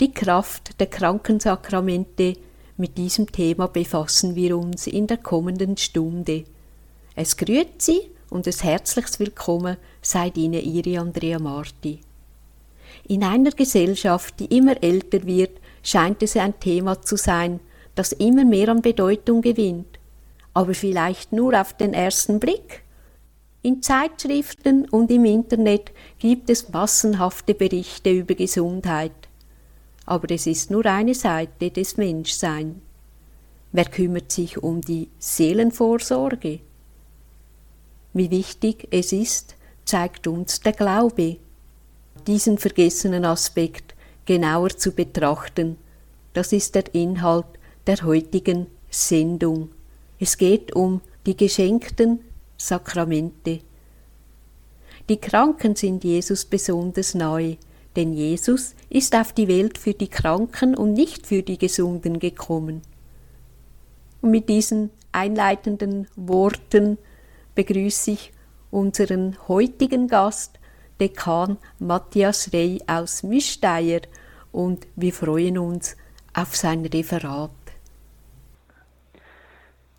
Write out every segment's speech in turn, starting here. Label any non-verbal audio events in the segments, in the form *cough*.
Die Kraft der Krankensakramente, mit diesem Thema befassen wir uns in der kommenden Stunde. Es grüßt Sie und ein herzliches Willkommen seid Ihnen Ihre Andrea Marti. In einer Gesellschaft, die immer älter wird, scheint es ein Thema zu sein, das immer mehr an Bedeutung gewinnt, aber vielleicht nur auf den ersten Blick. In Zeitschriften und im Internet gibt es massenhafte Berichte über Gesundheit aber es ist nur eine Seite des Menschseins. Wer kümmert sich um die Seelenvorsorge? Wie wichtig es ist, zeigt uns der Glaube. Diesen vergessenen Aspekt genauer zu betrachten, das ist der Inhalt der heutigen Sendung. Es geht um die geschenkten Sakramente. Die Kranken sind Jesus besonders nahe, denn Jesus ist auf die Welt für die Kranken und nicht für die Gesunden gekommen. Und mit diesen einleitenden Worten begrüße ich unseren heutigen Gast, Dekan Matthias Rey aus Mischsteier, und wir freuen uns auf sein Referat.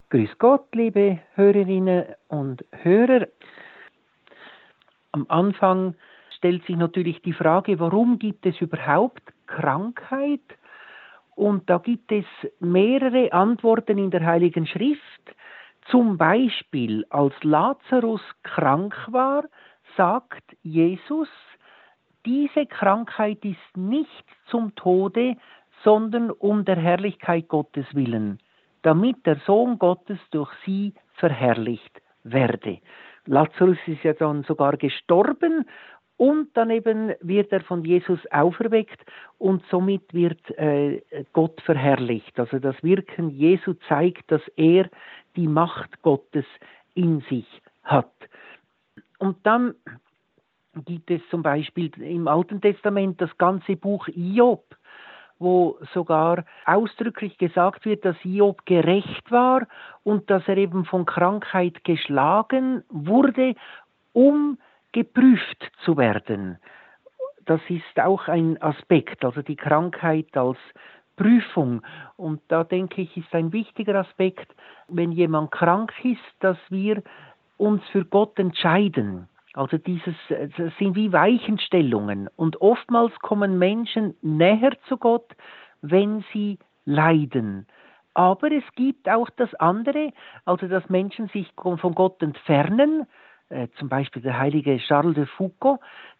Grüß Gott, liebe Hörerinnen und Hörer. Am Anfang stellt sich natürlich die Frage, warum gibt es überhaupt Krankheit? Und da gibt es mehrere Antworten in der Heiligen Schrift. Zum Beispiel, als Lazarus krank war, sagt Jesus, diese Krankheit ist nicht zum Tode, sondern um der Herrlichkeit Gottes willen, damit der Sohn Gottes durch sie verherrlicht werde. Lazarus ist ja dann sogar gestorben und dann eben wird er von Jesus auferweckt und somit wird äh, Gott verherrlicht. Also das Wirken Jesu zeigt, dass er die Macht Gottes in sich hat. Und dann gibt es zum Beispiel im Alten Testament das ganze Buch Job, wo sogar ausdrücklich gesagt wird, dass Job gerecht war und dass er eben von Krankheit geschlagen wurde, um geprüft zu werden. Das ist auch ein Aspekt, also die Krankheit als Prüfung. Und da denke ich, ist ein wichtiger Aspekt, wenn jemand krank ist, dass wir uns für Gott entscheiden. Also dieses das sind wie Weichenstellungen. Und oftmals kommen Menschen näher zu Gott, wenn sie leiden. Aber es gibt auch das andere, also dass Menschen sich von Gott entfernen, äh, zum Beispiel der heilige Charles de Foucault,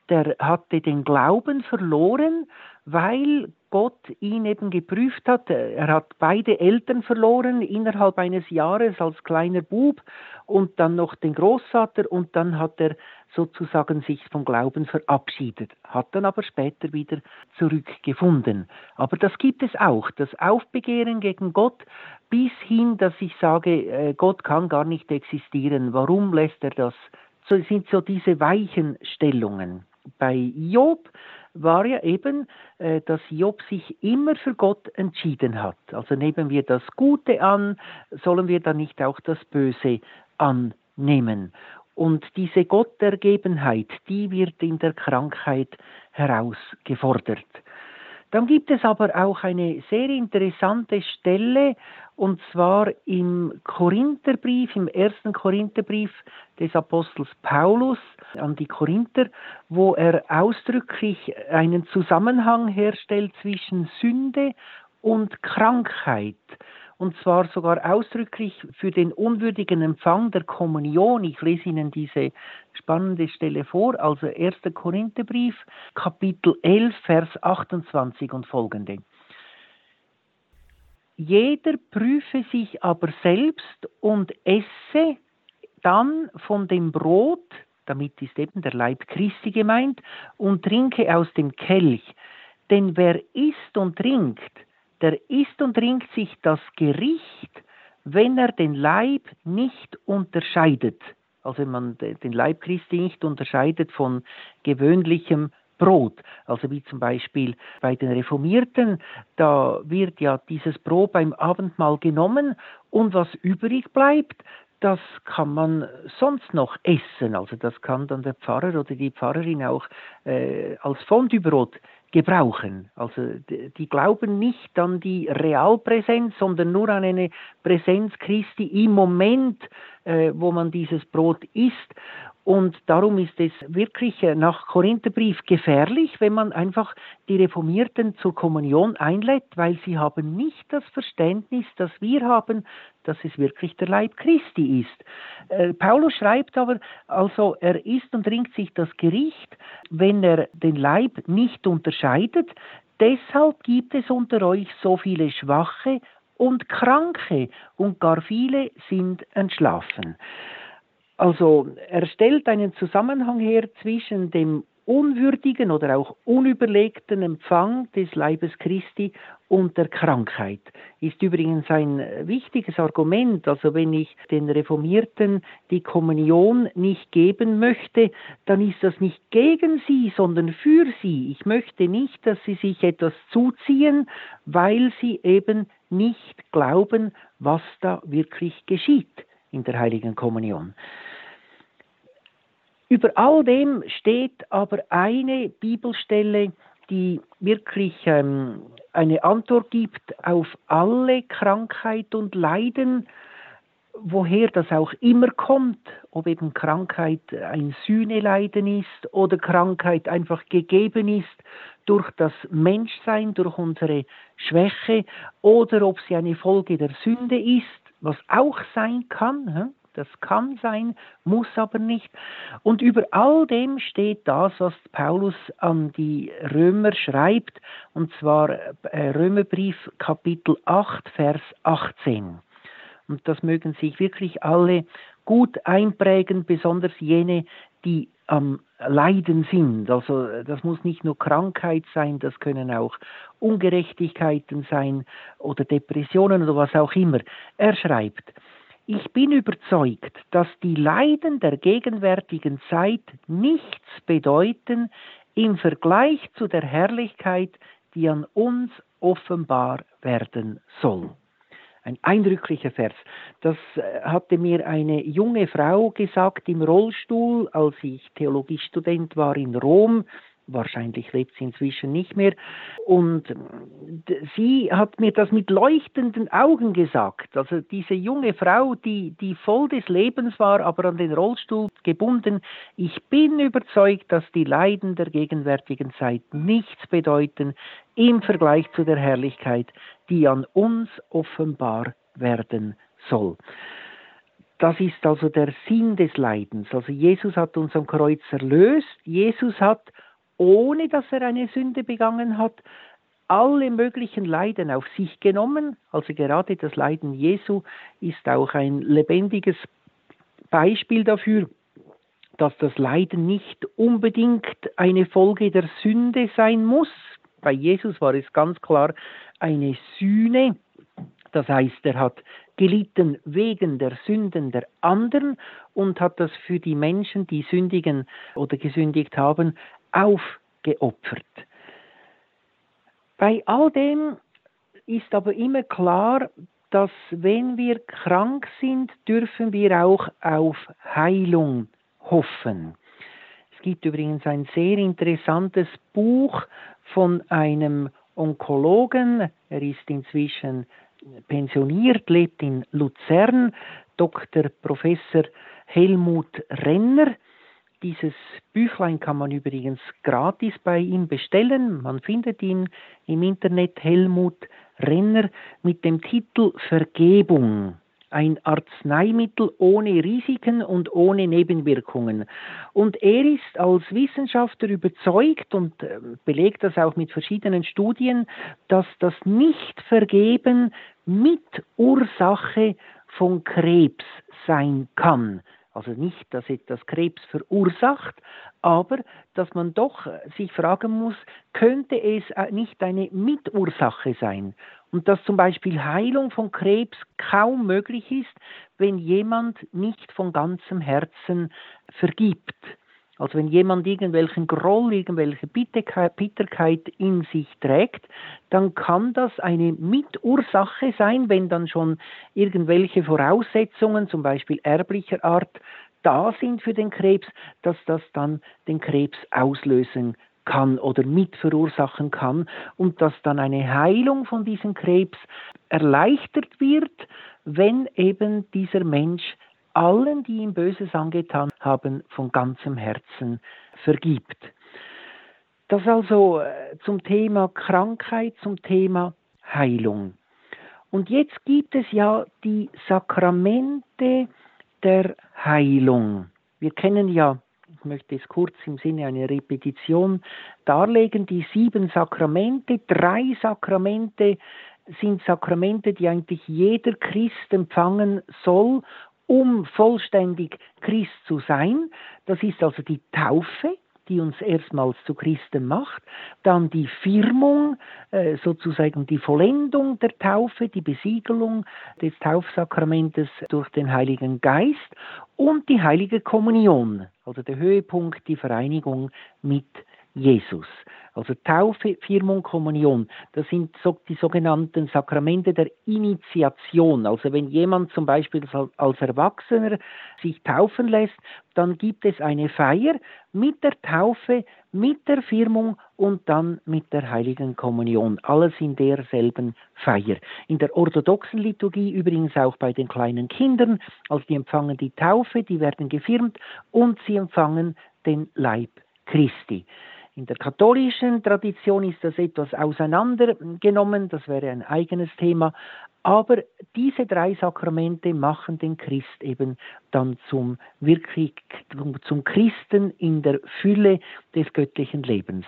der hatte den Glauben verloren, weil Gott ihn eben geprüft hat. Er hat beide Eltern verloren innerhalb eines Jahres als kleiner Bub und dann noch den Großvater und dann hat er sozusagen sich vom Glauben verabschiedet, hat dann aber später wieder zurückgefunden. Aber das gibt es auch, das Aufbegehren gegen Gott bis hin, dass ich sage, äh, Gott kann gar nicht existieren. Warum lässt er das? So sind so diese weichen Stellungen. Bei Job war ja eben, äh, dass Job sich immer für Gott entschieden hat. Also nehmen wir das Gute an, sollen wir dann nicht auch das Böse annehmen. Und diese Gottergebenheit, die wird in der Krankheit herausgefordert. Dann gibt es aber auch eine sehr interessante Stelle, und zwar im Korintherbrief, im ersten Korintherbrief des Apostels Paulus an die Korinther, wo er ausdrücklich einen Zusammenhang herstellt zwischen Sünde und Krankheit und zwar sogar ausdrücklich für den unwürdigen Empfang der Kommunion. Ich lese Ihnen diese spannende Stelle vor, also 1. Korintherbrief, Kapitel 11, Vers 28 und folgende. Jeder prüfe sich aber selbst und esse dann von dem Brot, damit ist eben der Leib Christi gemeint, und trinke aus dem Kelch. Denn wer isst und trinkt, der isst und trinkt sich das Gericht, wenn er den Leib nicht unterscheidet. Also wenn man den Leib Christi nicht unterscheidet von gewöhnlichem Brot. Also wie zum Beispiel bei den Reformierten, da wird ja dieses Brot beim Abendmahl genommen und was übrig bleibt, das kann man sonst noch essen. Also das kann dann der Pfarrer oder die Pfarrerin auch äh, als Fondübrot gebrauchen. Also die glauben nicht an die Realpräsenz, sondern nur an eine Präsenz Christi im Moment, äh, wo man dieses Brot isst. Und darum ist es wirklich äh, nach Korintherbrief gefährlich, wenn man einfach die Reformierten zur Kommunion einlädt, weil sie haben nicht das Verständnis, das wir haben, dass es wirklich der Leib Christi ist. Äh, Paulus schreibt aber, also er isst und trinkt sich das Gericht, wenn er den Leib nicht unterscheidet. Deshalb gibt es unter euch so viele Schwache und Kranke und gar viele sind entschlafen. Also er stellt einen Zusammenhang her zwischen dem unwürdigen oder auch unüberlegten Empfang des Leibes Christi und der Krankheit. Ist übrigens ein wichtiges Argument. Also wenn ich den Reformierten die Kommunion nicht geben möchte, dann ist das nicht gegen sie, sondern für sie. Ich möchte nicht, dass sie sich etwas zuziehen, weil sie eben nicht glauben, was da wirklich geschieht in der heiligen Kommunion. Über all dem steht aber eine Bibelstelle, die wirklich ähm, eine Antwort gibt auf alle Krankheit und Leiden, woher das auch immer kommt, ob eben Krankheit ein Sühneleiden ist oder Krankheit einfach gegeben ist durch das Menschsein, durch unsere Schwäche oder ob sie eine Folge der Sünde ist, was auch sein kann. Das kann sein, muss aber nicht. Und über all dem steht das, was Paulus an die Römer schreibt, und zwar äh, Römerbrief Kapitel 8, Vers 18. Und das mögen sich wirklich alle gut einprägen, besonders jene, die am Leiden sind. Also das muss nicht nur Krankheit sein, das können auch Ungerechtigkeiten sein oder Depressionen oder was auch immer. Er schreibt, ich bin überzeugt, dass die Leiden der gegenwärtigen Zeit nichts bedeuten im Vergleich zu der Herrlichkeit, die an uns offenbar werden soll. Ein eindrücklicher Vers. Das äh, hatte mir eine junge Frau gesagt im Rollstuhl, als ich Theologiestudent war in Rom. Wahrscheinlich lebt sie inzwischen nicht mehr. Und sie hat mir das mit leuchtenden Augen gesagt. Also diese junge Frau, die, die voll des Lebens war, aber an den Rollstuhl gebunden. Ich bin überzeugt, dass die Leiden der gegenwärtigen Zeit nichts bedeuten im Vergleich zu der Herrlichkeit, die an uns offenbar werden soll. Das ist also der Sinn des Leidens. Also Jesus hat uns am Kreuz erlöst. Jesus hat ohne dass er eine Sünde begangen hat, alle möglichen Leiden auf sich genommen. Also gerade das Leiden Jesu ist auch ein lebendiges Beispiel dafür, dass das Leiden nicht unbedingt eine Folge der Sünde sein muss. Bei Jesus war es ganz klar eine Sühne. Das heißt, er hat gelitten wegen der Sünden der anderen und hat das für die Menschen, die sündigen oder gesündigt haben, aufgeopfert. Bei all dem ist aber immer klar, dass wenn wir krank sind, dürfen wir auch auf Heilung hoffen. Es gibt übrigens ein sehr interessantes Buch von einem Onkologen, er ist inzwischen pensioniert, lebt in Luzern, Dr. Professor Helmut Renner. Dieses Büchlein kann man übrigens gratis bei ihm bestellen. Man findet ihn im Internet Helmut Renner mit dem Titel Vergebung. Ein Arzneimittel ohne Risiken und ohne Nebenwirkungen. Und er ist als Wissenschaftler überzeugt und ähm, belegt das auch mit verschiedenen Studien, dass das Nichtvergeben mit Ursache von Krebs sein kann. Also nicht, dass etwas Krebs verursacht, aber dass man doch sich fragen muss, könnte es nicht eine Mitursache sein? Und dass zum Beispiel Heilung von Krebs kaum möglich ist, wenn jemand nicht von ganzem Herzen vergibt. Also wenn jemand irgendwelchen Groll, irgendwelche Bitterkeit in sich trägt, dann kann das eine Mitursache sein, wenn dann schon irgendwelche Voraussetzungen, zum Beispiel erblicher Art, da sind für den Krebs, dass das dann den Krebs auslösen kann oder mit verursachen kann und dass dann eine Heilung von diesem Krebs erleichtert wird, wenn eben dieser Mensch allen, die ihm Böses angetan haben, von ganzem Herzen vergibt. Das also äh, zum Thema Krankheit, zum Thema Heilung. Und jetzt gibt es ja die Sakramente der Heilung. Wir kennen ja, ich möchte es kurz im Sinne einer Repetition darlegen, die sieben Sakramente. Drei Sakramente sind Sakramente, die eigentlich jeder Christ empfangen soll, um vollständig Christ zu sein. Das ist also die Taufe, die uns erstmals zu Christen macht, dann die Firmung, äh, sozusagen die Vollendung der Taufe, die Besiegelung des Taufsakramentes durch den Heiligen Geist und die heilige Kommunion, also der Höhepunkt, die Vereinigung mit Jesus. Also Taufe, Firmung, Kommunion, das sind so die sogenannten Sakramente der Initiation. Also wenn jemand zum Beispiel als Erwachsener sich taufen lässt, dann gibt es eine Feier mit der Taufe, mit der Firmung und dann mit der heiligen Kommunion. Alles in derselben Feier. In der orthodoxen Liturgie übrigens auch bei den kleinen Kindern, also die empfangen die Taufe, die werden gefirmt und sie empfangen den Leib Christi. In der katholischen Tradition ist das etwas auseinandergenommen, das wäre ein eigenes Thema. Aber diese drei Sakramente machen den Christ eben dann zum wirklich zum Christen in der Fülle des göttlichen Lebens.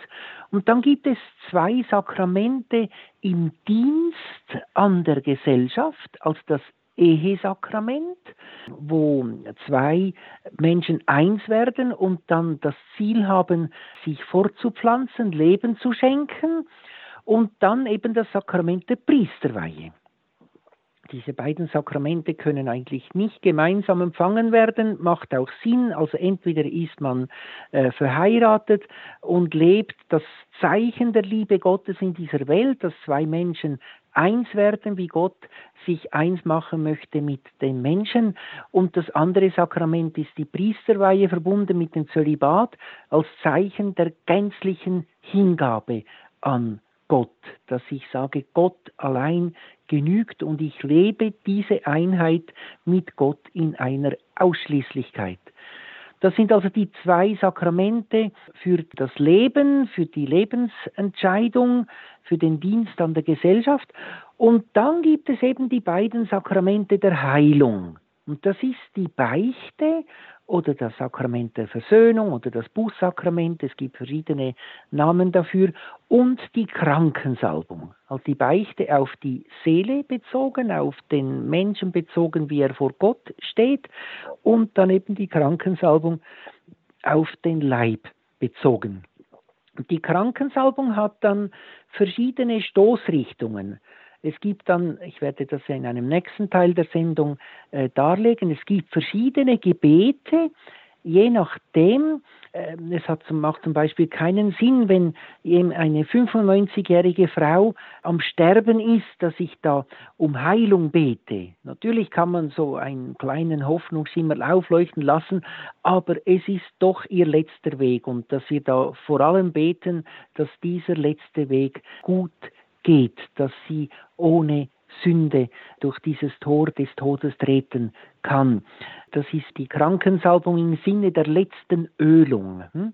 Und dann gibt es zwei Sakramente im Dienst an der Gesellschaft, als das Ehesakrament, wo zwei Menschen eins werden und dann das Ziel haben, sich fortzupflanzen, Leben zu schenken und dann eben das Sakrament der Priesterweihe. Diese beiden Sakramente können eigentlich nicht gemeinsam empfangen werden, macht auch Sinn. Also entweder ist man äh, verheiratet und lebt das Zeichen der Liebe Gottes in dieser Welt, dass zwei Menschen eins werden, wie Gott sich eins machen möchte mit den Menschen. Und das andere Sakrament ist die Priesterweihe verbunden mit dem Zölibat als Zeichen der gänzlichen Hingabe an Gott, dass ich sage, Gott allein genügt und ich lebe diese Einheit mit Gott in einer Ausschließlichkeit. Das sind also die zwei Sakramente für das Leben, für die Lebensentscheidung, für den Dienst an der Gesellschaft. Und dann gibt es eben die beiden Sakramente der Heilung. Und das ist die Beichte oder das Sakrament der Versöhnung oder das Bußsakrament, es gibt verschiedene Namen dafür, und die Krankensalbung, also die Beichte auf die Seele bezogen, auf den Menschen bezogen, wie er vor Gott steht, und dann eben die Krankensalbung auf den Leib bezogen. Die Krankensalbung hat dann verschiedene Stoßrichtungen. Es gibt dann, ich werde das in einem nächsten Teil der Sendung äh, darlegen, es gibt verschiedene Gebete, je nachdem, äh, es hat, macht zum Beispiel keinen Sinn, wenn eine 95-jährige Frau am Sterben ist, dass ich da um Heilung bete. Natürlich kann man so einen kleinen Hoffnungsschimmer aufleuchten lassen, aber es ist doch ihr letzter Weg und dass wir da vor allem beten, dass dieser letzte Weg gut geht, dass sie ohne Sünde durch dieses Tor des Todes treten kann. Das ist die Krankensalbung im Sinne der letzten Ölung. Hm?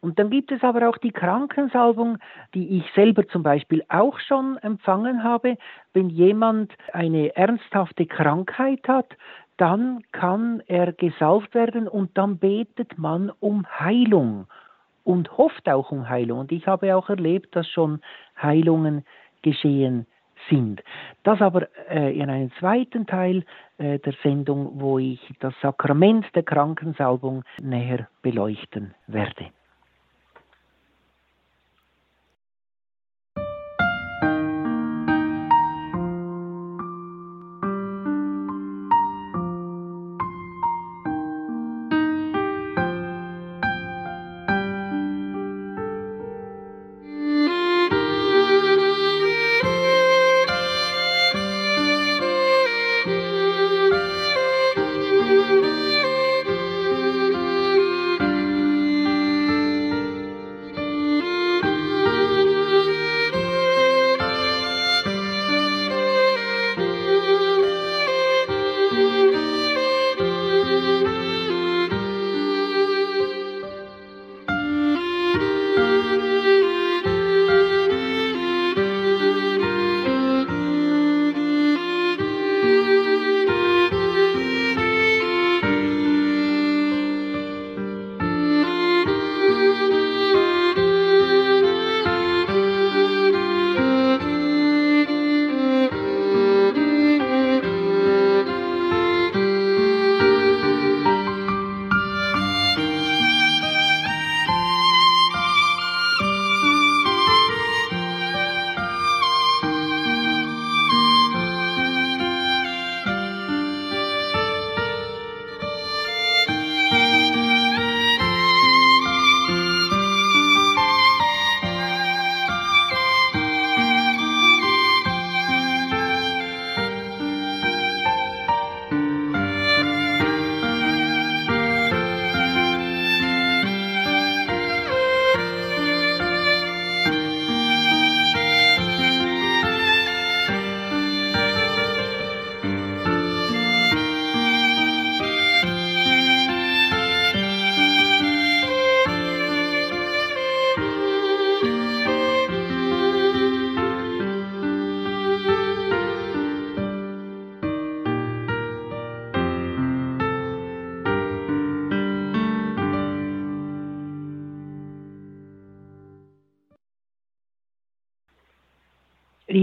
Und dann gibt es aber auch die Krankensalbung, die ich selber zum Beispiel auch schon empfangen habe. Wenn jemand eine ernsthafte Krankheit hat, dann kann er gesalbt werden und dann betet man um Heilung und hofft auch um Heilung. Und ich habe auch erlebt, dass schon Heilungen geschehen sind. Das aber äh, in einem zweiten Teil äh, der Sendung, wo ich das Sakrament der Krankensalbung näher beleuchten werde.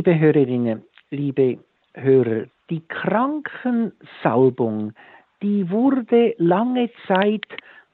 Liebe Hörerinnen, liebe Hörer, die Krankensalbung, die wurde lange Zeit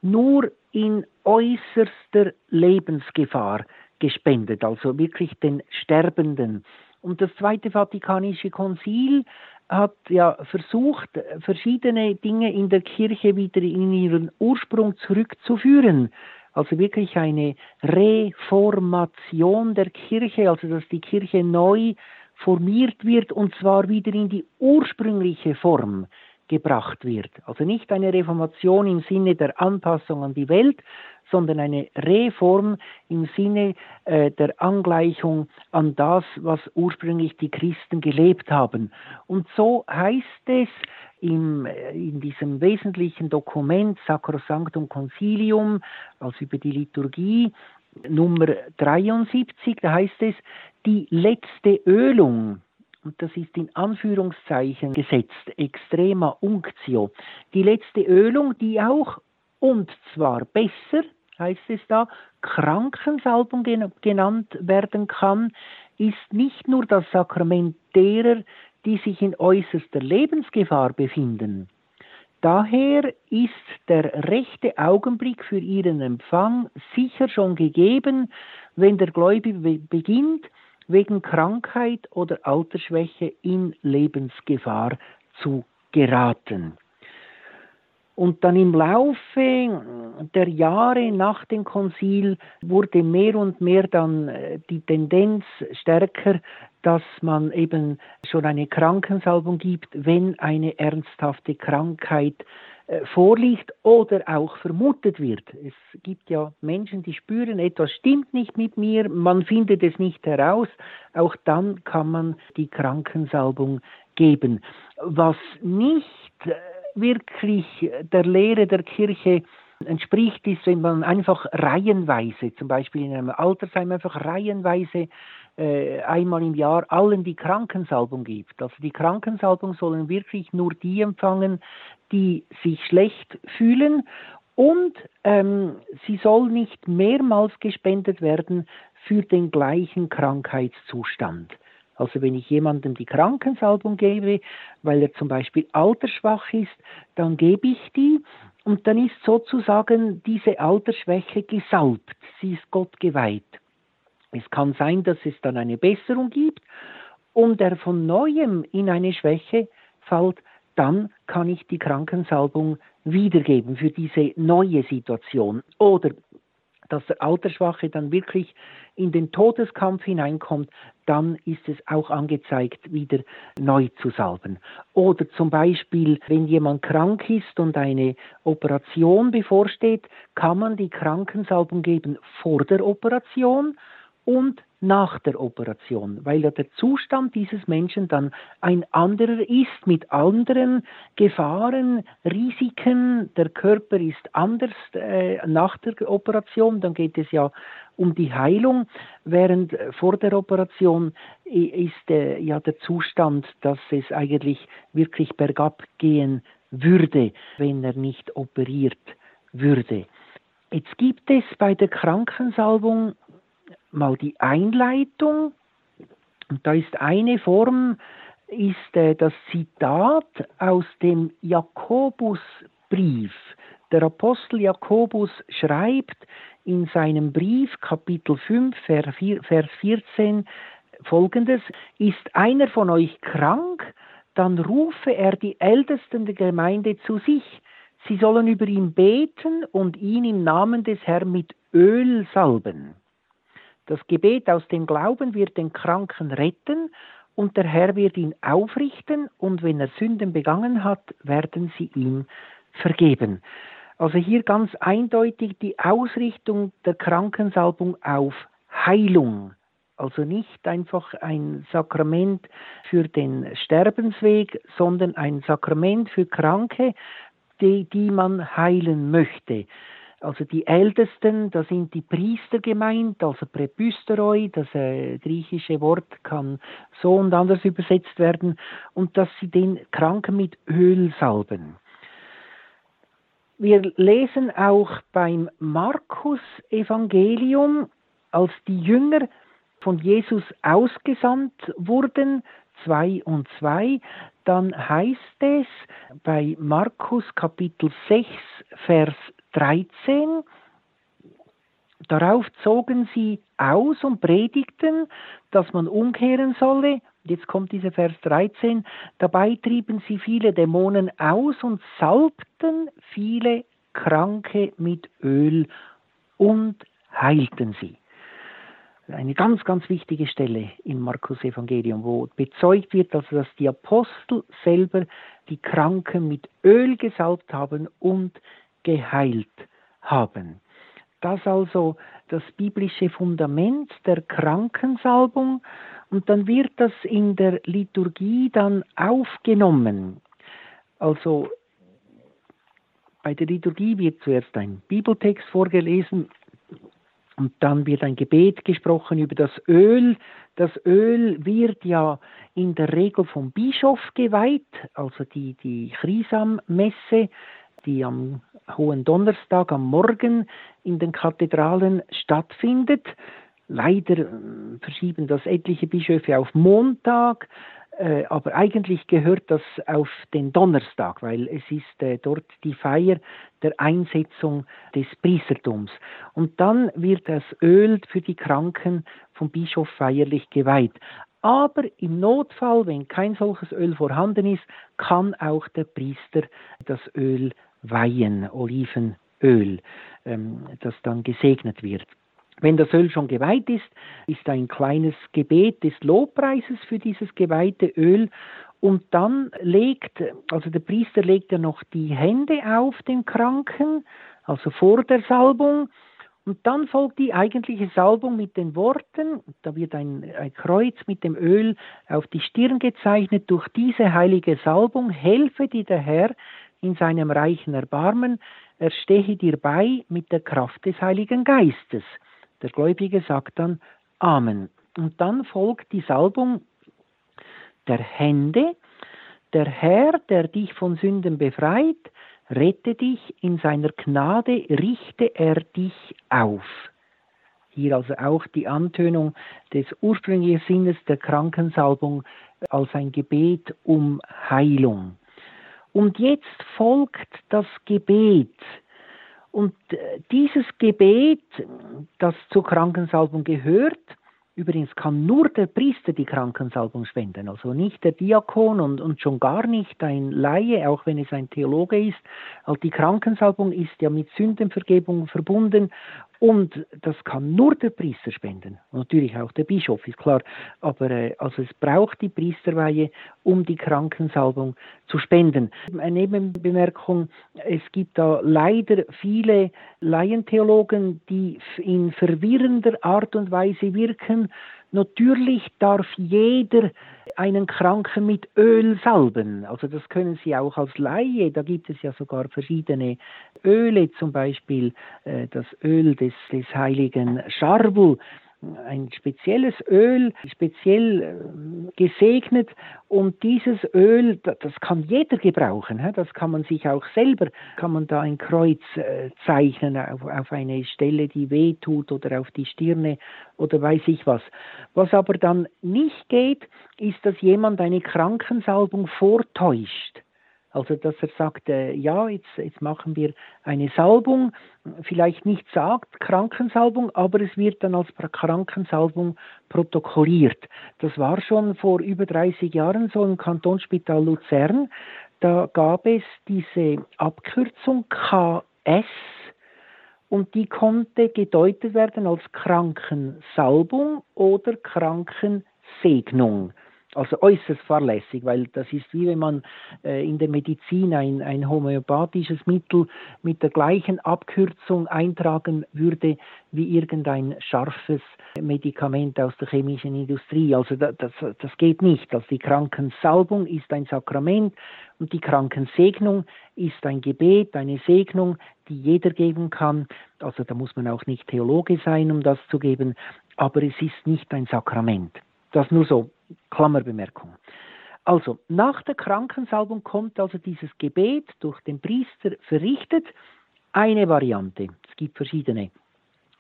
nur in äußerster Lebensgefahr gespendet, also wirklich den Sterbenden. Und das Zweite Vatikanische Konzil hat ja versucht, verschiedene Dinge in der Kirche wieder in ihren Ursprung zurückzuführen. Also wirklich eine Reformation der Kirche, also dass die Kirche neu formiert wird und zwar wieder in die ursprüngliche Form gebracht wird. Also nicht eine Reformation im Sinne der Anpassung an die Welt, sondern eine Reform im Sinne äh, der Angleichung an das, was ursprünglich die Christen gelebt haben. Und so heißt es im, äh, in diesem wesentlichen Dokument Sacrosanctum Concilium, also über die Liturgie, Nummer 73, da heißt es, die letzte Ölung, und das ist in Anführungszeichen gesetzt, extrema unctio, die letzte Ölung, die auch, und zwar besser, heißt es da, Krankensalbung genannt werden kann, ist nicht nur das Sakrament derer, die sich in äußerster Lebensgefahr befinden. Daher ist der rechte Augenblick für ihren Empfang sicher schon gegeben, wenn der Gläubige beginnt, wegen Krankheit oder Altersschwäche in Lebensgefahr zu geraten. Und dann im Laufe der Jahre nach dem Konzil wurde mehr und mehr dann äh, die Tendenz stärker, dass man eben schon eine Krankensalbung gibt, wenn eine ernsthafte Krankheit äh, vorliegt oder auch vermutet wird. Es gibt ja Menschen, die spüren, etwas stimmt nicht mit mir, man findet es nicht heraus. Auch dann kann man die Krankensalbung geben. Was nicht äh, wirklich der Lehre der Kirche entspricht, ist, wenn man einfach reihenweise, zum Beispiel in einem Altersheim einfach reihenweise äh, einmal im Jahr allen die Krankensalbung gibt. Also die Krankensalbung sollen wirklich nur die empfangen, die sich schlecht fühlen und ähm, sie soll nicht mehrmals gespendet werden für den gleichen Krankheitszustand. Also wenn ich jemandem die Krankensalbung gebe, weil er zum Beispiel altersschwach ist, dann gebe ich die und dann ist sozusagen diese Altersschwäche gesalbt. Sie ist Gott geweiht. Es kann sein, dass es dann eine Besserung gibt und er von neuem in eine Schwäche fällt, dann kann ich die Krankensalbung wiedergeben für diese neue Situation. Oder dass der Altersschwache dann wirklich in den Todeskampf hineinkommt, dann ist es auch angezeigt, wieder neu zu salben. Oder zum Beispiel, wenn jemand krank ist und eine Operation bevorsteht, kann man die Krankensalbung geben vor der Operation und nach der Operation, weil ja der Zustand dieses Menschen dann ein anderer ist mit anderen Gefahren, Risiken. Der Körper ist anders äh, nach der Operation, dann geht es ja um die Heilung, während vor der Operation ist äh, ja der Zustand, dass es eigentlich wirklich bergab gehen würde, wenn er nicht operiert würde. Jetzt gibt es bei der Krankensalbung mal die Einleitung. Und da ist eine Form, ist äh, das Zitat aus dem Jakobusbrief. Der Apostel Jakobus schreibt in seinem Brief Kapitel 5, Vers 14 folgendes, ist einer von euch krank, dann rufe er die Ältesten der Gemeinde zu sich. Sie sollen über ihn beten und ihn im Namen des Herrn mit Öl salben. Das Gebet aus dem Glauben wird den Kranken retten und der Herr wird ihn aufrichten und wenn er Sünden begangen hat, werden sie ihm vergeben. Also hier ganz eindeutig die Ausrichtung der Krankensalbung auf Heilung. Also nicht einfach ein Sakrament für den Sterbensweg, sondern ein Sakrament für Kranke, die, die man heilen möchte. Also die Ältesten, da sind die Priester gemeint, also Präpysteroi, das äh, griechische Wort kann so und anders übersetzt werden, und dass sie den Kranken mit Öl salben. Wir lesen auch beim Markus Evangelium, als die Jünger von Jesus ausgesandt wurden, zwei und zwei, dann heißt es bei Markus Kapitel 6, Vers 13, Darauf zogen sie aus und predigten, dass man umkehren solle. Jetzt kommt dieser Vers 13. Dabei trieben sie viele Dämonen aus und salbten viele Kranke mit Öl und heilten sie eine ganz, ganz wichtige Stelle im Markus Evangelium, wo bezeugt wird, also dass die Apostel selber die Kranken mit Öl gesalbt haben und geheilt haben. Das also das biblische Fundament der Krankensalbung und dann wird das in der Liturgie dann aufgenommen. Also bei der Liturgie wird zuerst ein Bibeltext vorgelesen, und dann wird ein Gebet gesprochen über das Öl. Das Öl wird ja in der Regel vom Bischof geweiht, also die, die Chrisam-Messe, die am Hohen Donnerstag am Morgen in den Kathedralen stattfindet. Leider äh, verschieben das etliche Bischöfe auf Montag. Äh, aber eigentlich gehört das auf den Donnerstag, weil es ist äh, dort die Feier der Einsetzung des Priestertums. Und dann wird das Öl für die Kranken vom Bischof feierlich geweiht. Aber im Notfall, wenn kein solches Öl vorhanden ist, kann auch der Priester das Öl weihen, Olivenöl, ähm, das dann gesegnet wird. Wenn das Öl schon geweiht ist, ist ein kleines Gebet des Lobpreises für dieses geweihte Öl. Und dann legt, also der Priester legt ja noch die Hände auf den Kranken, also vor der Salbung, und dann folgt die eigentliche Salbung mit den Worten, da wird ein, ein, Kreuz mit dem Öl auf die Stirn gezeichnet, durch diese heilige Salbung helfe dir der Herr in seinem reichen Erbarmen, er stehe dir bei mit der Kraft des Heiligen Geistes. Der Gläubige sagt dann Amen. Und dann folgt die Salbung der Hände. Der Herr, der dich von Sünden befreit, rette dich in seiner Gnade, richte er dich auf. Hier also auch die Antönung des ursprünglichen Sinnes der Krankensalbung als ein Gebet um Heilung. Und jetzt folgt das Gebet und äh, dieses Gebet, das zur Krankensalbung gehört, übrigens kann nur der Priester die Krankensalbung spenden, also nicht der Diakon und, und schon gar nicht ein Laie, auch wenn es ein Theologe ist. Also die Krankensalbung ist ja mit Sündenvergebung verbunden und das kann nur der Priester spenden. natürlich auch der Bischof, ist klar. Aber äh, also es braucht die Priesterweihe, um die Krankensalbung zu spenden. Eine Nebenbemerkung, es gibt da leider viele Laientheologen, die in verwirrender Art und Weise wirken. Natürlich darf jeder einen Kranken mit Öl salben. Also das können Sie auch als Laie. Da gibt es ja sogar verschiedene Öle, zum Beispiel äh, das Öl des, des heiligen Scharbel ein spezielles Öl, speziell äh, gesegnet und dieses Öl, das kann jeder gebrauchen, das kann man sich auch selber, kann man da ein Kreuz äh, zeichnen auf eine Stelle, die weh tut oder auf die Stirne oder weiß ich was. Was aber dann nicht geht, ist, dass jemand eine Krankensalbung vortäuscht. Also, dass er sagt, äh, ja, jetzt, jetzt machen wir eine Salbung, vielleicht nicht sagt Krankensalbung, aber es wird dann als Krankensalbung protokolliert. Das war schon vor über 30 Jahren so im Kantonsspital Luzern. Da gab es diese Abkürzung KS und die konnte gedeutet werden als Krankensalbung oder Krankensegnung also äußerst fahrlässig, weil das ist wie wenn man äh, in der Medizin ein, ein homöopathisches Mittel mit der gleichen Abkürzung eintragen würde wie irgendein scharfes Medikament aus der chemischen Industrie. Also das, das, das geht nicht. Also die Krankensalbung ist ein Sakrament und die Krankensegnung ist ein Gebet, eine Segnung, die jeder geben kann. Also da muss man auch nicht Theologe sein, um das zu geben, aber es ist nicht ein Sakrament. Das nur so Klammerbemerkung. Also, nach der Krankensalbung kommt also dieses Gebet durch den Priester verrichtet. Eine Variante, es gibt verschiedene.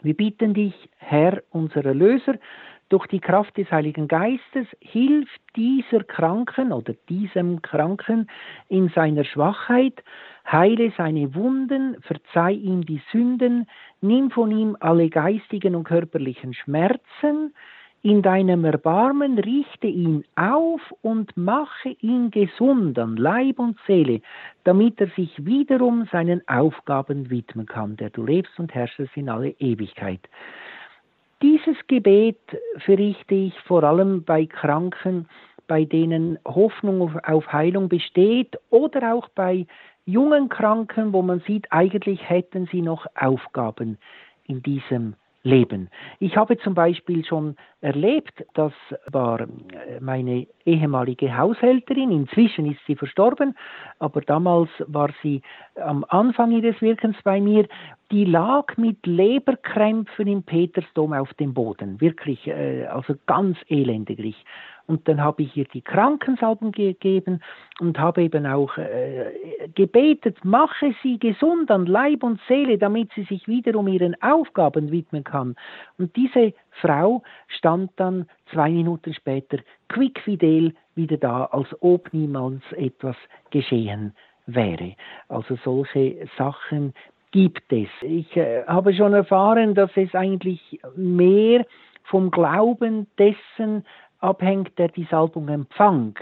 Wir bitten dich, Herr, unser Erlöser, durch die Kraft des Heiligen Geistes hilft dieser Kranken oder diesem Kranken in seiner Schwachheit, heile seine Wunden, verzeih ihm die Sünden, nimm von ihm alle geistigen und körperlichen Schmerzen, in deinem Erbarmen richte ihn auf und mache ihn gesund an Leib und Seele, damit er sich wiederum seinen Aufgaben widmen kann, der du lebst und herrschest in alle Ewigkeit. Dieses Gebet verrichte ich vor allem bei Kranken, bei denen Hoffnung auf Heilung besteht oder auch bei jungen Kranken, wo man sieht, eigentlich hätten sie noch Aufgaben in diesem leben. Ich habe zum Beispiel schon erlebt, das war meine ehemalige Haushälterin, inzwischen ist sie verstorben, aber damals war sie am Anfang ihres Wirkens bei mir, die lag mit Leberkrämpfen im Petersdom auf dem Boden, wirklich, äh, also ganz elendiglich. Und dann habe ich ihr die Krankensalben gegeben und habe eben auch äh, gebetet, mache sie gesund an Leib und Seele, damit sie sich wiederum ihren Aufgaben widmen kann. Und diese Frau stand dann zwei Minuten später quickfidel wieder da, als ob niemals etwas geschehen wäre. Also solche Sachen gibt es. Ich äh, habe schon erfahren, dass es eigentlich mehr vom Glauben dessen abhängt, der die Salbung empfängt,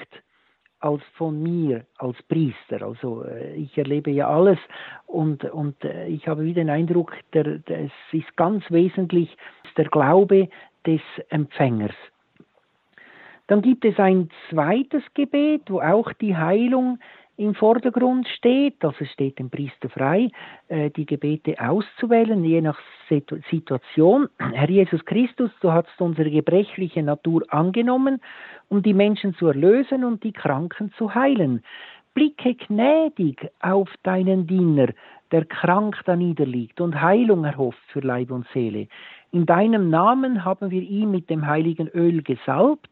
als von mir als Priester. Also äh, ich erlebe ja alles und, und äh, ich habe wieder den Eindruck, der, der, es ist ganz wesentlich der Glaube des Empfängers. Dann gibt es ein zweites Gebet, wo auch die Heilung im Vordergrund steht. Also steht dem Priester frei, äh, die Gebete auszuwählen, je nach Situation. *clears throat* Herr Jesus Christus, du hast unsere gebrechliche Natur angenommen, um die Menschen zu erlösen und die Kranken zu heilen. Blicke gnädig auf deinen Diener, der krank da niederliegt und Heilung erhofft für Leib und Seele. In deinem Namen haben wir ihn mit dem heiligen Öl gesalbt.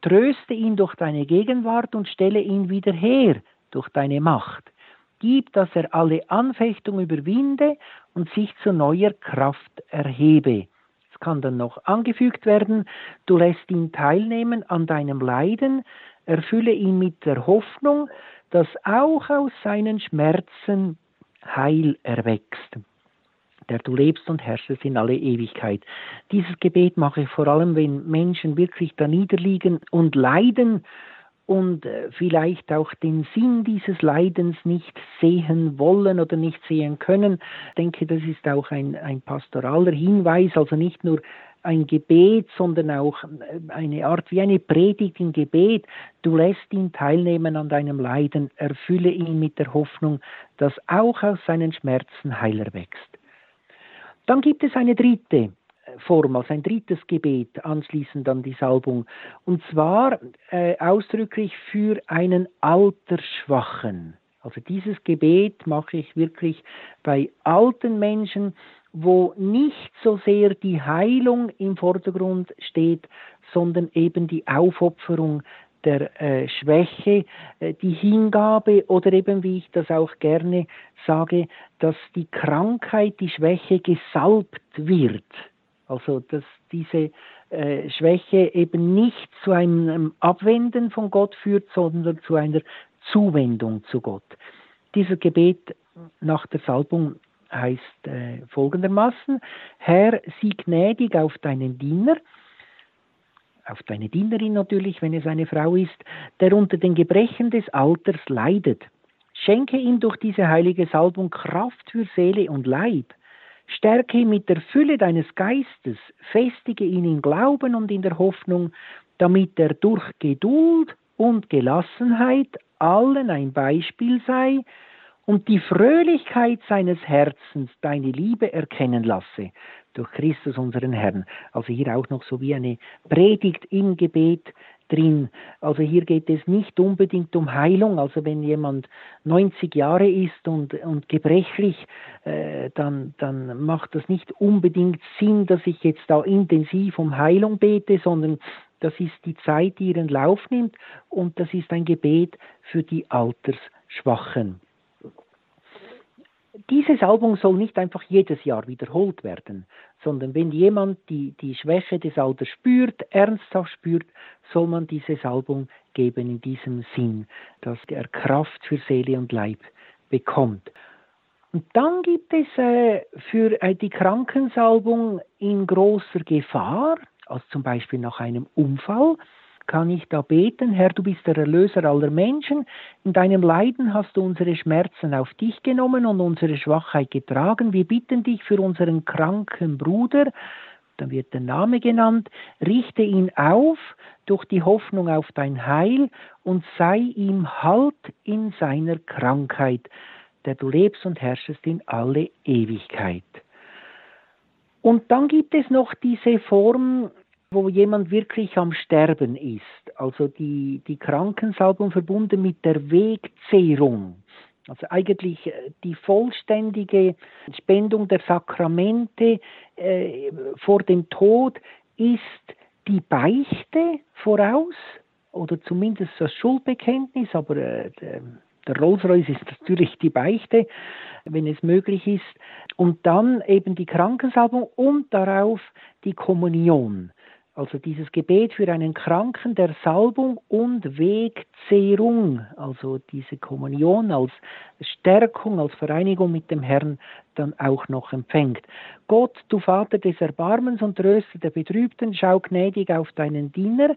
Tröste ihn durch deine Gegenwart und stelle ihn wieder her durch deine Macht. Gib, dass er alle Anfechtung überwinde und sich zu neuer Kraft erhebe. Es kann dann noch angefügt werden, du lässt ihn teilnehmen an deinem Leiden, erfülle ihn mit der Hoffnung, dass auch aus seinen Schmerzen Heil erwächst der du lebst und herrschest in alle Ewigkeit. Dieses Gebet mache ich vor allem, wenn Menschen wirklich da niederliegen und leiden und äh, vielleicht auch den Sinn dieses Leidens nicht sehen wollen oder nicht sehen können. Ich denke, das ist auch ein, ein pastoraler Hinweis, also nicht nur ein Gebet, sondern auch äh, eine Art wie eine Predigt im Gebet. Du lässt ihn teilnehmen an deinem Leiden, erfülle ihn mit der Hoffnung, dass auch aus seinen Schmerzen Heiler wächst. Dann gibt es eine dritte Form, als ein drittes Gebet anschließend an die Salbung. Und zwar äh, ausdrücklich für einen Altersschwachen. Also dieses Gebet mache ich wirklich bei alten Menschen, wo nicht so sehr die Heilung im Vordergrund steht, sondern eben die Aufopferung der äh, Schwäche, äh, die Hingabe oder eben, wie ich das auch gerne sage, dass die Krankheit, die Schwäche gesalbt wird. Also dass diese äh, Schwäche eben nicht zu einem Abwenden von Gott führt, sondern zu einer Zuwendung zu Gott. Dieser Gebet nach der Salbung heißt äh, folgendermaßen, Herr, sieh gnädig auf deinen Diener, auf deine Dienerin natürlich, wenn es eine Frau ist, der unter den Gebrechen des Alters leidet. Schenke ihm durch diese heilige Salbung Kraft für Seele und Leib Stärke ihn mit der Fülle deines Geistes, festige ihn im Glauben und in der Hoffnung, damit er durch Geduld und Gelassenheit allen ein Beispiel sei und die Fröhlichkeit seines Herzens deine Liebe erkennen lasse durch Christus unseren Herrn. Also hier auch noch so wie eine Predigt im Gebet drin. Also hier geht es nicht unbedingt um Heilung. Also wenn jemand 90 Jahre ist und, und gebrechlich, äh, dann, dann macht das nicht unbedingt Sinn, dass ich jetzt da intensiv um Heilung bete, sondern das ist die Zeit, die ihren Lauf nimmt und das ist ein Gebet für die Altersschwachen. Diese Salbung soll nicht einfach jedes Jahr wiederholt werden, sondern wenn jemand die, die Schwäche des Alters spürt, ernsthaft spürt, soll man diese Salbung geben in diesem Sinn, dass er Kraft für Seele und Leib bekommt. Und dann gibt es äh, für äh, die Krankensalbung in großer Gefahr, also zum Beispiel nach einem Unfall, kann ich da beten, Herr, du bist der Erlöser aller Menschen, in deinem Leiden hast du unsere Schmerzen auf dich genommen und unsere Schwachheit getragen. Wir bitten dich für unseren kranken Bruder, dann wird der Name genannt, richte ihn auf durch die Hoffnung auf dein Heil und sei ihm Halt in seiner Krankheit, der du lebst und herrschest in alle Ewigkeit. Und dann gibt es noch diese Form wo jemand wirklich am Sterben ist. Also die, die Krankensalbung verbunden mit der Wegzehrung. Also eigentlich äh, die vollständige Spendung der Sakramente äh, vor dem Tod ist die Beichte voraus oder zumindest das Schuldbekenntnis, aber äh, der Rolls-Royce ist natürlich die Beichte, wenn es möglich ist. Und dann eben die Krankensalbung und darauf die Kommunion. Also dieses Gebet für einen Kranken der Salbung und Wegzehrung, also diese Kommunion als Stärkung, als Vereinigung mit dem Herrn dann auch noch empfängt. Gott, du Vater des Erbarmens und Tröster der Betrübten, schau gnädig auf deinen Diener,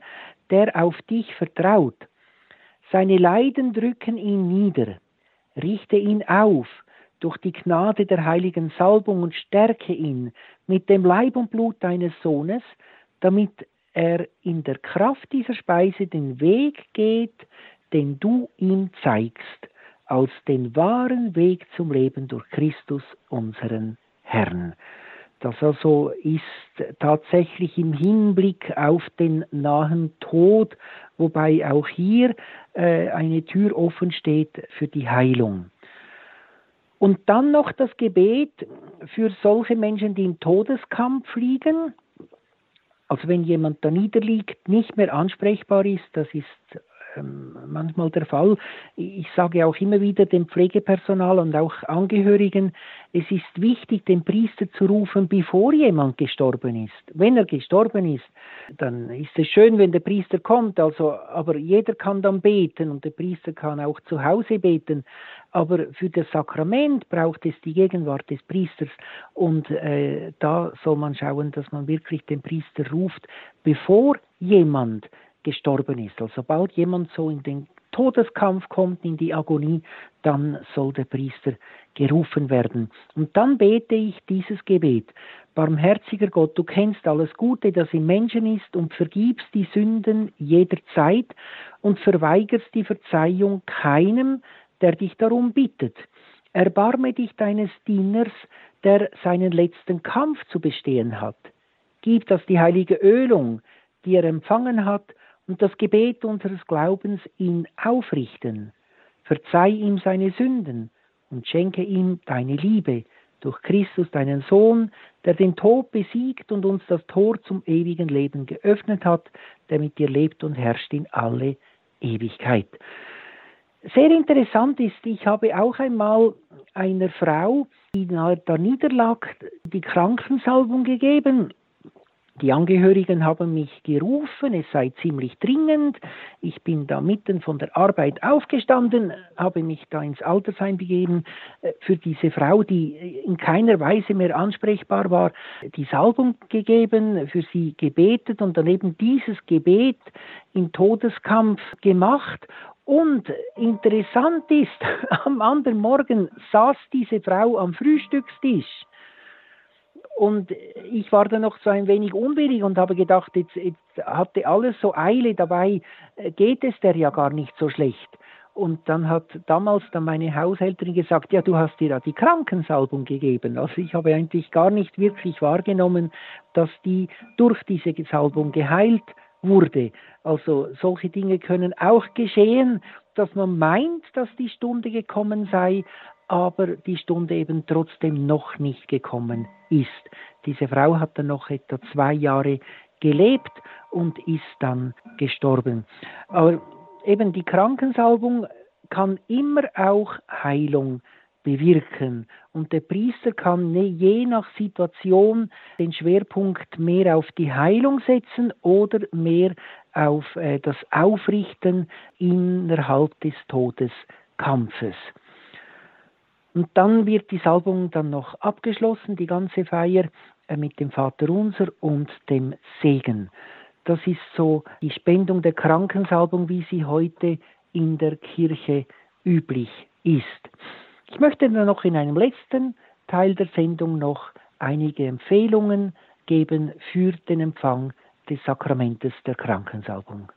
der auf dich vertraut. Seine Leiden drücken ihn nieder. Richte ihn auf durch die Gnade der heiligen Salbung und stärke ihn mit dem Leib und Blut deines Sohnes, damit er in der Kraft dieser Speise den Weg geht, den du ihm zeigst, als den wahren Weg zum Leben durch Christus, unseren Herrn. Das also ist tatsächlich im Hinblick auf den nahen Tod, wobei auch hier äh, eine Tür offen steht für die Heilung. Und dann noch das Gebet für solche Menschen, die im Todeskampf liegen. Also wenn jemand da niederliegt, nicht mehr ansprechbar ist, das ist manchmal der Fall. Ich sage auch immer wieder dem Pflegepersonal und auch Angehörigen, es ist wichtig, den Priester zu rufen, bevor jemand gestorben ist. Wenn er gestorben ist, dann ist es schön, wenn der Priester kommt, also, aber jeder kann dann beten und der Priester kann auch zu Hause beten. Aber für das Sakrament braucht es die Gegenwart des Priesters und äh, da soll man schauen, dass man wirklich den Priester ruft, bevor jemand gestorben ist. Also sobald jemand so in den Todeskampf kommt, in die Agonie, dann soll der Priester gerufen werden. Und dann bete ich dieses Gebet. Barmherziger Gott, du kennst alles Gute, das im Menschen ist und vergibst die Sünden jederzeit und verweigerst die Verzeihung keinem, der dich darum bittet. Erbarme dich deines Dieners, der seinen letzten Kampf zu bestehen hat. Gib, dass die heilige Ölung, die er empfangen hat, und das Gebet unseres Glaubens ihn aufrichten. Verzeih ihm seine Sünden und schenke ihm deine Liebe durch Christus, deinen Sohn, der den Tod besiegt und uns das Tor zum ewigen Leben geöffnet hat, der mit dir lebt und herrscht in alle Ewigkeit. Sehr interessant ist, ich habe auch einmal einer Frau, die da niederlag, die Krankensalbung gegeben die Angehörigen haben mich gerufen, es sei ziemlich dringend. Ich bin da mitten von der Arbeit aufgestanden, habe mich da ins Altersheim begeben, äh, für diese Frau, die in keiner Weise mehr ansprechbar war, die Salbung gegeben, für sie gebetet und daneben dieses Gebet im Todeskampf gemacht. Und interessant ist, *laughs* am anderen Morgen saß diese Frau am Frühstückstisch und ich war dann noch so ein wenig unwillig und habe gedacht, jetzt, jetzt hatte alles so Eile, dabei äh, geht es der ja gar nicht so schlecht. Und dann hat damals dann meine Haushälterin gesagt, ja, du hast dir ja die Krankensalbung gegeben. Also ich habe eigentlich gar nicht wirklich wahrgenommen, dass die durch diese Salbung geheilt wurde. Also solche Dinge können auch geschehen, dass man meint, dass die Stunde gekommen sei, aber die Stunde eben trotzdem noch nicht gekommen ist. Diese Frau hat dann noch etwa zwei Jahre gelebt und ist dann gestorben. Aber eben die Krankensalbung kann immer auch Heilung bewirken. Und der Priester kann ne, je nach Situation den Schwerpunkt mehr auf die Heilung setzen oder mehr auf äh, das Aufrichten innerhalb des Todeskampfes. Und dann wird die Salbung dann noch abgeschlossen, die ganze Feier äh, mit dem Vater Unser und dem Segen. Das ist so die Spendung der Krankensalbung, wie sie heute in der Kirche üblich ist. Ich möchte dann noch in einem letzten Teil der Sendung noch einige Empfehlungen geben für den Empfang des Sakramentes der Krankensalbung.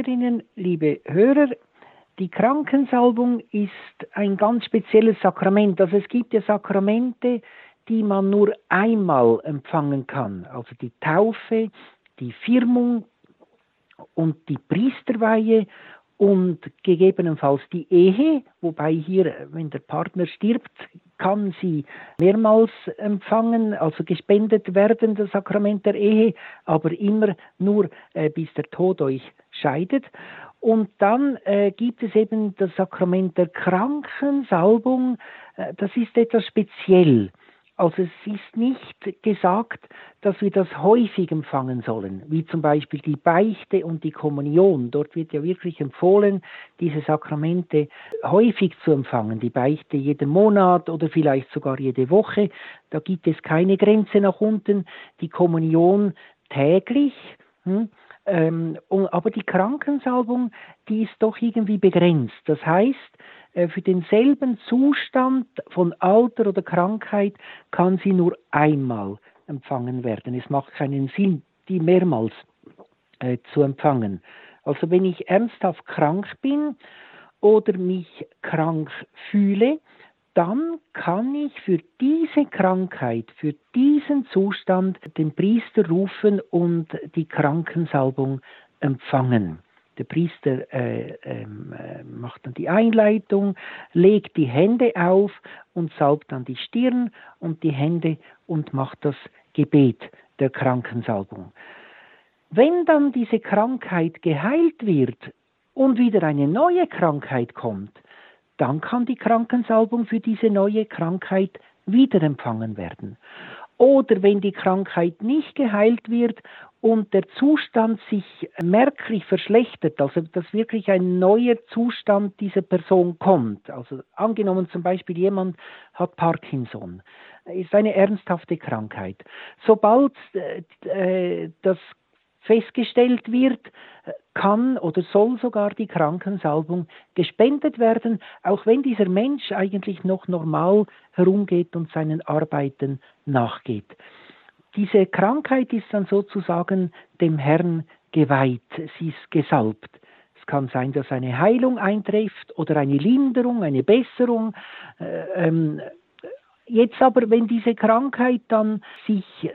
Hörerinnen, liebe Hörer, die Krankensalbung ist ein ganz spezielles Sakrament. Also es gibt ja Sakramente, die man nur einmal empfangen kann. Also die Taufe, die Firmung und die Priesterweihe und gegebenenfalls die Ehe, wobei hier, wenn der Partner stirbt, kann sie mehrmals empfangen, also gespendet werden, das Sakrament der Ehe, aber immer nur äh, bis der Tod euch scheidet. Und dann äh, gibt es eben das Sakrament der Krankensalbung, äh, das ist etwas speziell. Also es ist nicht gesagt, dass wir das häufig empfangen sollen, wie zum Beispiel die Beichte und die Kommunion. Dort wird ja wirklich empfohlen, diese Sakramente häufig zu empfangen. Die Beichte jeden Monat oder vielleicht sogar jede Woche. Da gibt es keine Grenze nach unten. Die Kommunion täglich. Hm? Ähm, aber die Krankensalbung, die ist doch irgendwie begrenzt. Das heißt, für denselben Zustand von Alter oder Krankheit kann sie nur einmal empfangen werden. Es macht keinen Sinn, die mehrmals äh, zu empfangen. Also wenn ich ernsthaft krank bin oder mich krank fühle, dann kann ich für diese Krankheit, für diesen Zustand den Priester rufen und die Krankensalbung empfangen. Der Priester äh, ähm, äh, macht dann die Einleitung, legt die Hände auf und salbt dann die Stirn und die Hände und macht das Gebet der Krankensalbung. Wenn dann diese Krankheit geheilt wird und wieder eine neue Krankheit kommt, dann kann die Krankensalbung für diese neue Krankheit wieder empfangen werden. Oder wenn die Krankheit nicht geheilt wird und der Zustand sich merklich verschlechtert, also dass wirklich ein neuer Zustand dieser Person kommt. Also angenommen zum Beispiel jemand hat Parkinson, ist eine ernsthafte Krankheit. Sobald äh, das festgestellt wird, kann oder soll sogar die Krankensalbung gespendet werden, auch wenn dieser Mensch eigentlich noch normal herumgeht und seinen Arbeiten nachgeht. Diese Krankheit ist dann sozusagen dem Herrn geweiht, sie ist gesalbt. Es kann sein, dass eine Heilung eintrifft oder eine Linderung, eine Besserung. Äh, ähm, jetzt aber, wenn diese Krankheit dann sich äh,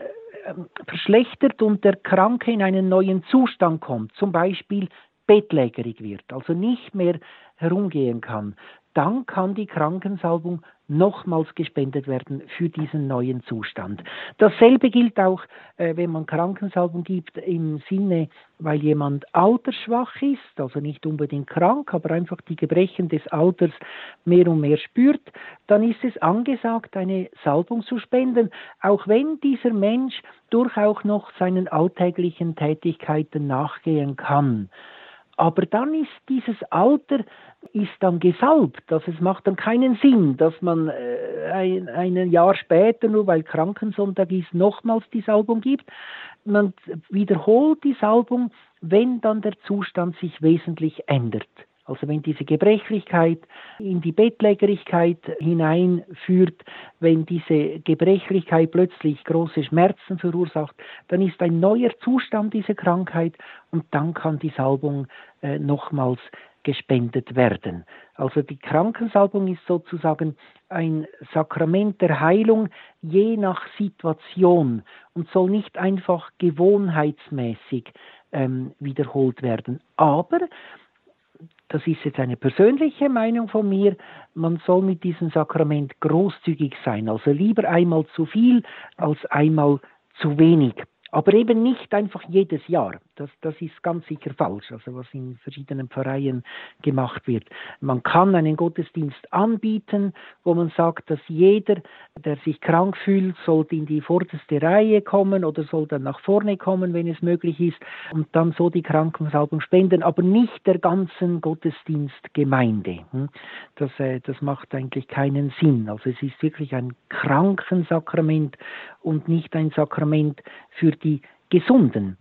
verschlechtert und der Kranke in einen neuen Zustand kommt, zum Beispiel bettlägerig wird, also nicht mehr herumgehen kann, dann kann die Krankensalbung nochmals gespendet werden für diesen neuen Zustand. Dasselbe gilt auch, äh, wenn man Krankensalbung gibt im Sinne, weil jemand altersschwach ist, also nicht unbedingt krank, aber einfach die Gebrechen des Alters mehr und mehr spürt, dann ist es angesagt, eine Salbung zu spenden, auch wenn dieser Mensch durchaus noch seinen alltäglichen Tätigkeiten nachgehen kann. Aber dann ist dieses Alter ist dann gesalbt. Also es macht dann keinen Sinn, dass man äh, ein, ein Jahr später, nur weil Krankensonntag ist, nochmals die Salbung gibt. Man wiederholt die Salbung, wenn dann der Zustand sich wesentlich ändert. Also wenn diese Gebrechlichkeit in die Bettlägerigkeit hineinführt, wenn diese Gebrechlichkeit plötzlich große Schmerzen verursacht, dann ist ein neuer Zustand dieser Krankheit und dann kann die Salbung äh, nochmals gespendet werden. Also die Krankensalbung ist sozusagen ein Sakrament der Heilung je nach Situation und soll nicht einfach gewohnheitsmäßig ähm, wiederholt werden. Aber das ist jetzt eine persönliche Meinung von mir, man soll mit diesem Sakrament großzügig sein, also lieber einmal zu viel als einmal zu wenig. Aber eben nicht einfach jedes Jahr. Das, das ist ganz sicher falsch, also was in verschiedenen Pfarreien gemacht wird. Man kann einen Gottesdienst anbieten, wo man sagt, dass jeder, der sich krank fühlt, sollte in die vorderste Reihe kommen oder soll dann nach vorne kommen, wenn es möglich ist, und dann so die Krankensalbung spenden, aber nicht der ganzen Gottesdienstgemeinde. Hm? Das, äh, das macht eigentlich keinen Sinn. Also es ist wirklich ein Krankensakrament und nicht ein Sakrament für die Gesunden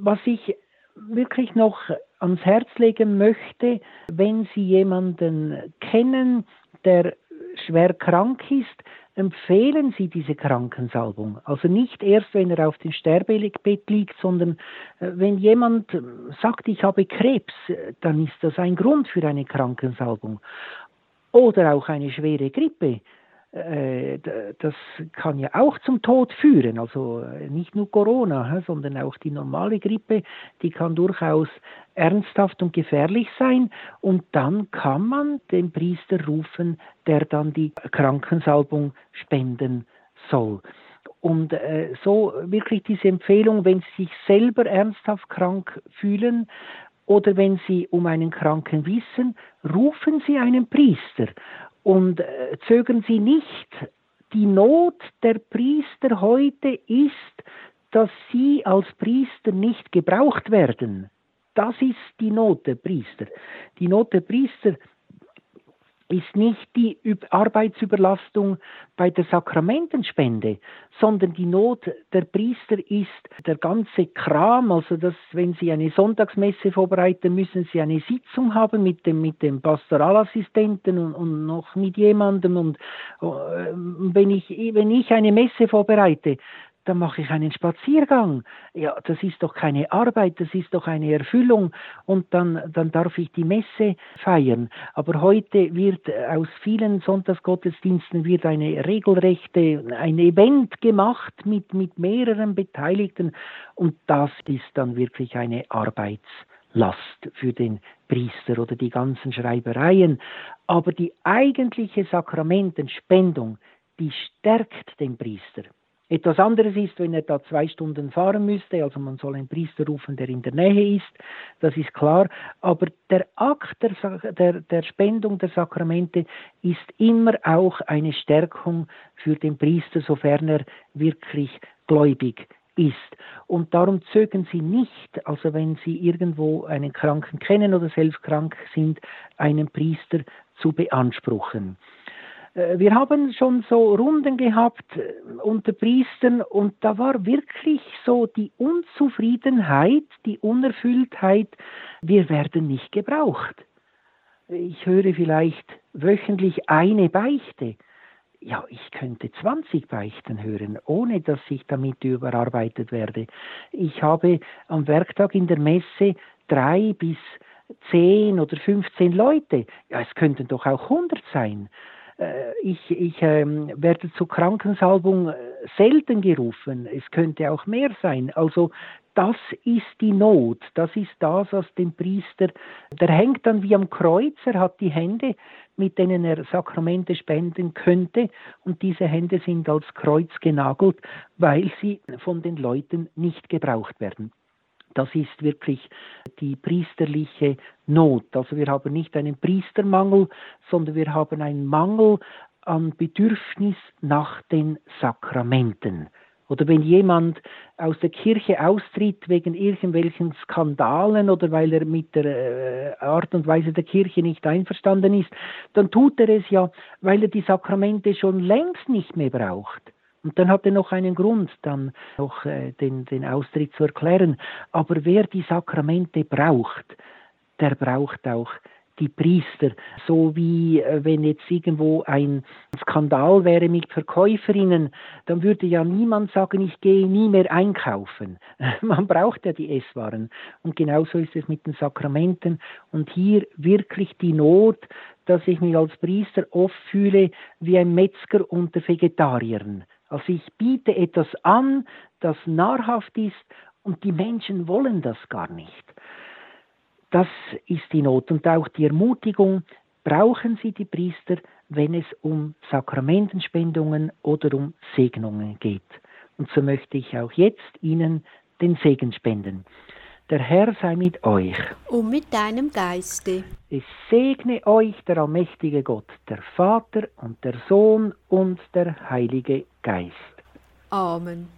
was ich wirklich noch ans Herz legen möchte, wenn Sie jemanden kennen, der schwer krank ist, empfehlen Sie diese Krankensalbung. Also nicht erst, wenn er auf dem Sterbebett liegt, sondern äh, wenn jemand sagt, ich habe Krebs, dann ist das ein Grund für eine Krankensalbung. Oder auch eine schwere Grippe äh, das kann ja auch zum Tod führen. Also äh, nicht nur Corona, sondern auch die normale Grippe, die kann durchaus ernsthaft und gefährlich sein. Und dann kann man den Priester rufen, der dann die Krankensalbung spenden soll. Und äh, so wirklich diese Empfehlung, wenn Sie sich selber ernsthaft krank fühlen oder wenn Sie um einen Kranken wissen, rufen Sie einen Priester und äh, zögern Sie nicht. Die Not der Priester heute ist, dass sie als Priester nicht gebraucht werden. Das ist die Not der Priester. Die Not der Priester ist nicht die Arbeitsüberlastung bei der Sakramentenspende, sondern die Not der Priester ist der ganze Kram, also dass wenn sie eine Sonntagsmesse vorbereiten, müssen sie eine Sitzung haben mit dem, mit dem Pastoralassistenten und, und noch mit jemandem. Und äh, wenn ich, wenn ich eine Messe vorbereite, dann mache ich einen Spaziergang. Ja, das ist doch keine Arbeit, das ist doch eine Erfüllung und dann, dann darf ich die Messe feiern. Aber heute wird aus vielen Sonntagsgottesdiensten wird eine regelrechte, ein Event gemacht mit, mit mehreren Beteiligten und das ist dann wirklich eine Arbeitslast für den Priester oder die ganzen Schreibereien. Aber die eigentliche Sakramentenspendung, die stärkt den Priester. Etwas anderes ist, wenn er da zwei Stunden fahren müsste, also man soll einen Priester rufen, der in der Nähe ist, das ist klar, aber der Akt der, der, der Spendung der Sakramente ist immer auch eine Stärkung für den Priester, sofern er wirklich gläubig ist. Und darum zögern Sie nicht, also wenn Sie irgendwo einen Kranken kennen oder selbst krank sind, einen Priester zu beanspruchen. Äh, wir haben schon so Runden gehabt äh, unter Priestern und da war wirklich so die Unzufriedenheit, die Unerfülltheit, wir werden nicht gebraucht. Ich höre vielleicht wöchentlich eine Beichte. Ja, ich könnte 20 Beichten hören, ohne dass ich damit überarbeitet werde. Ich habe am Werktag in der Messe drei bis zehn oder 15 Leute. Ja, es könnten doch auch 100 sein. Äh, ich, ich ähm, werde zur Krankensalbung äh, selten gerufen. Es könnte auch mehr sein. Also das ist die Not, das ist das, was dem Priester, der hängt dann wie am Kreuz, er hat die Hände, mit denen er Sakramente spenden könnte, und diese Hände sind als Kreuz genagelt, weil sie von den Leuten nicht gebraucht werden. Das ist wirklich die priesterliche Not. Also wir haben nicht einen Priestermangel, sondern wir haben einen Mangel an Bedürfnis nach den Sakramenten. Oder wenn jemand aus der Kirche austritt wegen irgendwelchen Skandalen oder weil er mit der äh, Art und Weise der Kirche nicht einverstanden ist, dann tut er es ja, weil er die Sakramente schon längst nicht mehr braucht. Und dann hat er noch einen Grund, dann noch äh, den, den Austritt zu erklären. Aber wer die Sakramente braucht, der braucht auch die Priester. So wie äh, wenn jetzt irgendwo ein Skandal wäre mit Verkäuferinnen, dann würde ja niemand sagen, ich gehe nie mehr einkaufen. *laughs* Man braucht ja die Esswaren. Und genauso ist es mit den Sakramenten. Und hier wirklich die Not, dass ich mich als Priester oft fühle wie ein Metzger unter Vegetariern. Also ich biete etwas an, das nahrhaft ist und die Menschen wollen das gar nicht. Das ist die Not und auch die Ermutigung, brauchen Sie die Priester, wenn es um Sakramentenspendungen oder um Segnungen geht. Und so möchte ich auch jetzt Ihnen den Segen spenden. Der Herr sei mit euch. Und mit deinem Geiste. Es segne euch der allmächtige Gott, der Vater und der Sohn und der Heilige Geist. Amen.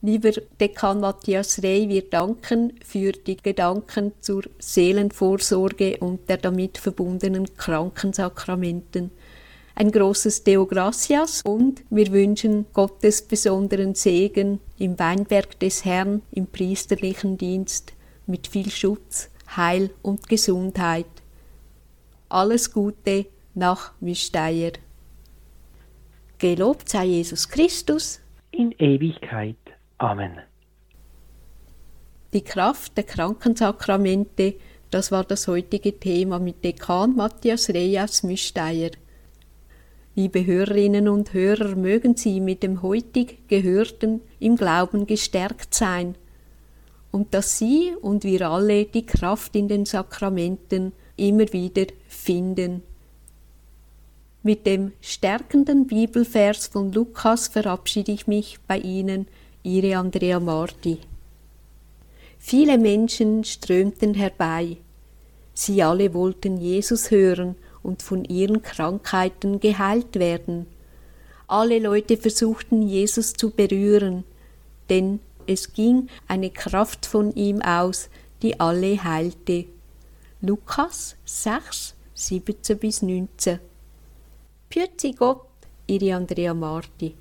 Lieber Dekan Matthias Rey, wir danken für die Gedanken zur Seelenvorsorge und der damit verbundenen Krankensakramenten. Ein großes Deo Gracias und wir wünschen Gottes besonderen Segen im Weinberg des Herrn im priesterlichen Dienst mit viel Schutz, Heil und Gesundheit. Alles Gute nach Müsteier. Gelobt sei Jesus Christus. In Ewigkeit. Amen. Die Kraft der Krankensakramente, das war das heutige Thema mit Dekan Matthias Reyes Müsteier. Liebe Hörerinnen und Hörer, mögen Sie mit dem heutig Gehörten im Glauben gestärkt sein und dass Sie und wir alle die Kraft in den Sakramenten immer wieder finden. Mit dem stärkenden Bibelvers von Lukas verabschiede ich mich bei Ihnen Ihre Andrea Marti. Viele Menschen strömten herbei. Sie alle wollten Jesus hören und von ihren Krankheiten geheilt werden. Alle Leute versuchten Jesus zu berühren, denn es ging eine Kraft von ihm aus, die alle heilte. Lukas 6, 17 bis 19. Pürzi Gott, Ihre Andrea Marti.